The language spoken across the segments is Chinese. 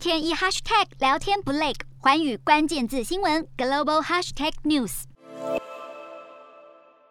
天一 hashtag 聊天不累，环宇关键字新闻 global hashtag news。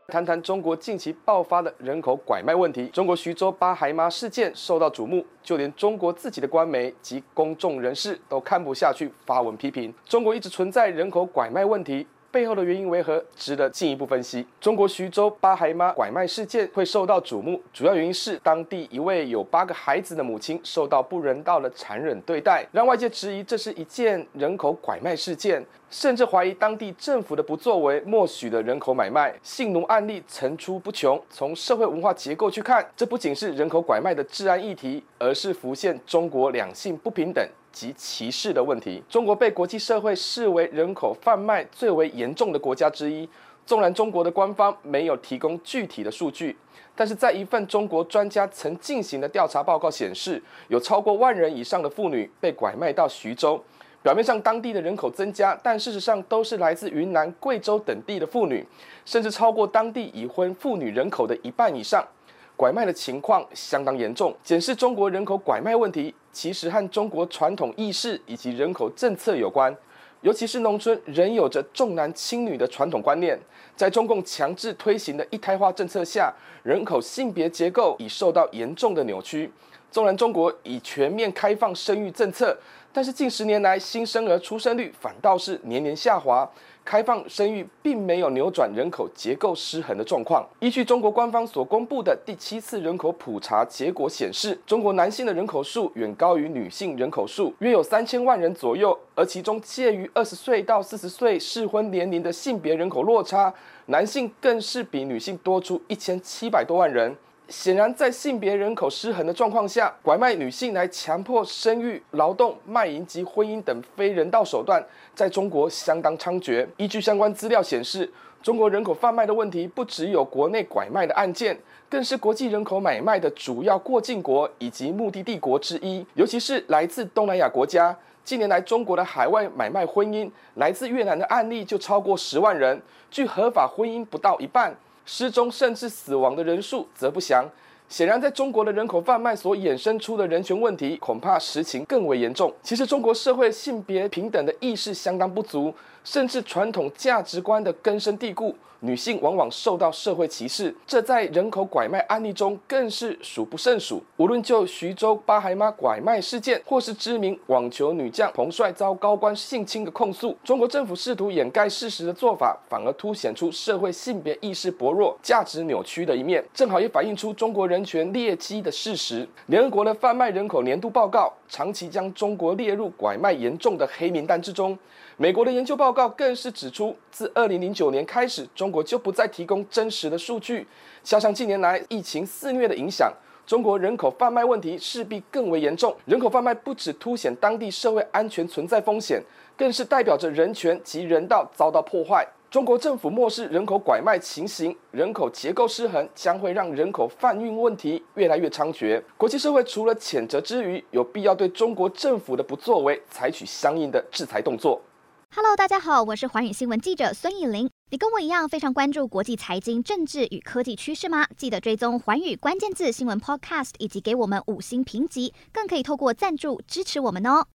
谈谈中国近期爆发的人口拐卖问题。中国徐州八孩妈事件受到瞩目，就连中国自己的官媒及公众人士都看不下去，发文批评中国一直存在人口拐卖问题。背后的原因为何，值得进一步分析。中国徐州八孩妈拐卖事件会受到瞩目，主要原因是当地一位有八个孩子的母亲受到不人道的残忍对待，让外界质疑这是一件人口拐卖事件，甚至怀疑当地政府的不作为默许的人口买卖。性奴案例层出不穷。从社会文化结构去看，这不仅是人口拐卖的治安议题，而是浮现中国两性不平等。及歧视的问题。中国被国际社会视为人口贩卖最为严重的国家之一。纵然中国的官方没有提供具体的数据，但是在一份中国专家曾进行的调查报告显示，有超过万人以上的妇女被拐卖到徐州。表面上当地的人口增加，但事实上都是来自云南、贵州等地的妇女，甚至超过当地已婚妇女人口的一半以上。拐卖的情况相当严重。检视中国人口拐卖问题，其实和中国传统意识以及人口政策有关。尤其是农村仍有着重男轻女的传统观念，在中共强制推行的一胎化政策下，人口性别结构已受到严重的扭曲。纵然中国已全面开放生育政策，但是近十年来新生儿出生率反倒是年年下滑。开放生育并没有扭转人口结构失衡的状况。依据中国官方所公布的第七次人口普查结果显示，中国男性的人口数远高于女性人口数，约有三千万人左右。而其中介于二十岁到四十岁适婚年龄的性别人口落差，男性更是比女性多出一千七百多万人。显然，在性别人口失衡的状况下，拐卖女性来强迫生育、劳动、卖淫及婚姻等非人道手段，在中国相当猖獗。依据相关资料显示，中国人口贩卖的问题不只有国内拐卖的案件，更是国际人口买卖的主要过境国以及目的地国之一。尤其是来自东南亚国家，近年来中国的海外买卖婚姻，来自越南的案例就超过十万人，距合法婚姻不到一半。失踪甚至死亡的人数则不详。显然，在中国的人口贩卖所衍生出的人权问题，恐怕实情更为严重。其实，中国社会性别平等的意识相当不足，甚至传统价值观的根深蒂固。女性往往受到社会歧视，这在人口拐卖案例中更是数不胜数。无论就徐州八孩妈拐卖事件，或是知名网球女将彭帅遭高官性侵的控诉，中国政府试图掩盖事实的做法，反而凸显出社会性别意识薄弱、价值扭曲的一面，正好也反映出中国人人权劣迹的事实。联合国的贩卖人口年度报告长期将中国列入拐卖严重的黑名单之中。美国的研究报告更是指出，自二零零九年开始，中国就不再提供真实的数据。加上近年来疫情肆虐的影响，中国人口贩卖问题势必更为严重。人口贩卖不只凸显当地社会安全存在风险，更是代表着人权及人道遭到破坏。中国政府漠视人口拐卖情形，人口结构失衡，将会让人口贩运问题越来越猖獗。国际社会除了谴责之余，有必要对中国政府的不作为采取相应的制裁动作。Hello，大家好，我是寰宇新闻记者孙艺玲。你跟我一样非常关注国际财经、政治与科技趋势吗？记得追踪寰宇关键字新闻 Podcast，以及给我们五星评级，更可以透过赞助支持我们哦。